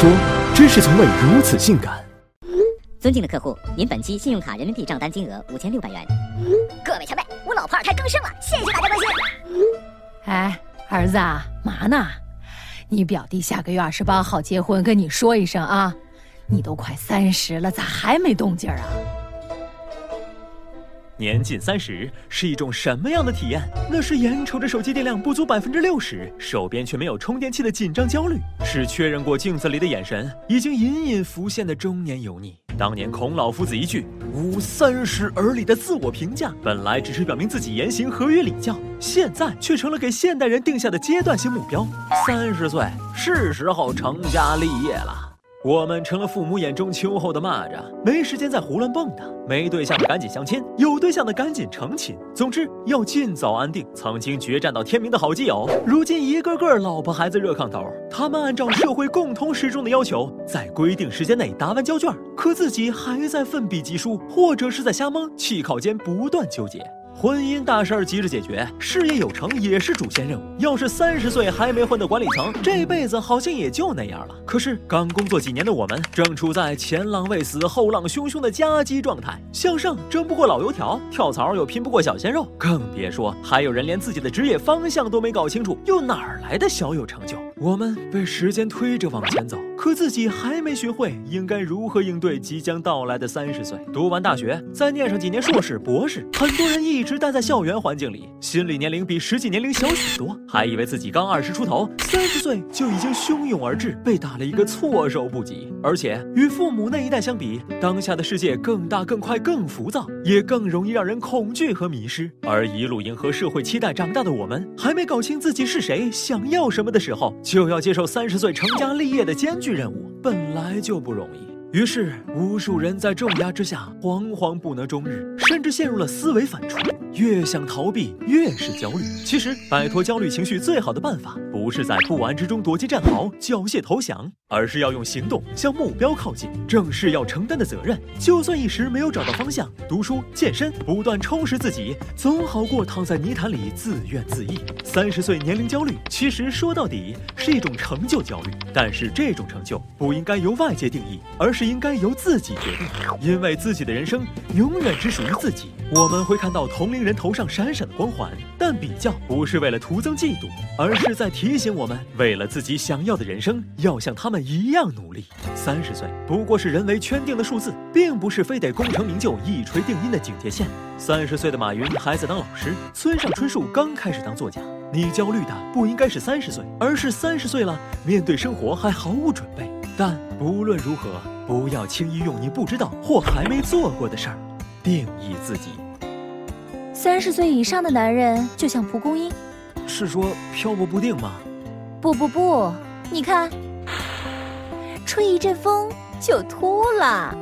说，真是从未如此性感。尊敬的客户，您本期信用卡人民币账单金额五千六百元。各位前辈，我老婆二胎刚生了，谢谢大家关心。哎，儿子啊，嘛呢？你表弟下个月二十八号结婚，跟你说一声啊。你都快三十了，咋还没动静啊？年近三十是一种什么样的体验？那是眼瞅着手机电量不足百分之六十，手边却没有充电器的紧张焦虑；是确认过镜子里的眼神已经隐隐浮现的中年油腻。当年孔老夫子一句“吾三十而立”的自我评价，本来只是表明自己言行合于礼教，现在却成了给现代人定下的阶段性目标。三十岁是时候成家立业了。我们成了父母眼中秋后的蚂蚱，没时间再胡乱蹦跶。没对象的赶紧相亲，有对象的赶紧成亲。总之要尽早安定。曾经决战到天明的好基友，如今一个个老婆孩子热炕头。他们按照社会共同时钟的要求，在规定时间内答完交卷，可自己还在奋笔疾书，或者是在瞎蒙，气考间不断纠结。婚姻大事儿急着解决，事业有成也是主线任务。要是三十岁还没混到管理层，这辈子好像也就那样了。可是刚工作几年的我们，正处在前浪未死后浪汹汹的夹击状态，向上争不过老油条，跳槽又拼不过小鲜肉，更别说还有人连自己的职业方向都没搞清楚，又哪儿来的小有成就？我们被时间推着往前走，可自己还没学会应该如何应对即将到来的三十岁。读完大学，再念上几年硕士、博士，很多人一直待在校园环境里，心理年龄比实际年龄小许多，还以为自己刚二十出头，三十岁就已经汹涌而至，被打了一个措手不及。而且与父母那一代相比，当下的世界更大、更快、更浮躁，也更容易让人恐惧和迷失。而一路迎合社会期待长大的我们，还没搞清自己是谁、想要什么的时候。就要接受三十岁成家立业的艰巨任务，本来就不容易。于是，无数人在重压之下惶惶不能终日，甚至陷入了思维反刍。越想逃避，越是焦虑。其实，摆脱焦虑情绪最好的办法，不是在不安之中躲进战壕缴械投降，而是要用行动向目标靠近。正视要承担的责任，就算一时没有找到方向，读书、健身，不断充实自己，总好过躺在泥潭里自怨自艾。三十岁年龄焦虑，其实说到底是一种成就焦虑。但是，这种成就不应该由外界定义，而是应该由自己决定。因为自己的人生永远只属于自己。我们会看到同龄人头上闪闪的光环，但比较不是为了徒增嫉妒，而是在提醒我们，为了自己想要的人生，要像他们一样努力。三十岁不过是人为圈定的数字，并不是非得功成名就、一锤定音的警戒线。三十岁的马云还在当老师，村上春树刚开始当作家。你焦虑的不应该是三十岁，而是三十岁了，面对生活还毫无准备。但不论如何，不要轻易用你不知道或还没做过的事儿。定义自己。三十岁以上的男人就像蒲公英，是说漂泊不定吗？不不不，你看，吹一阵风就秃了。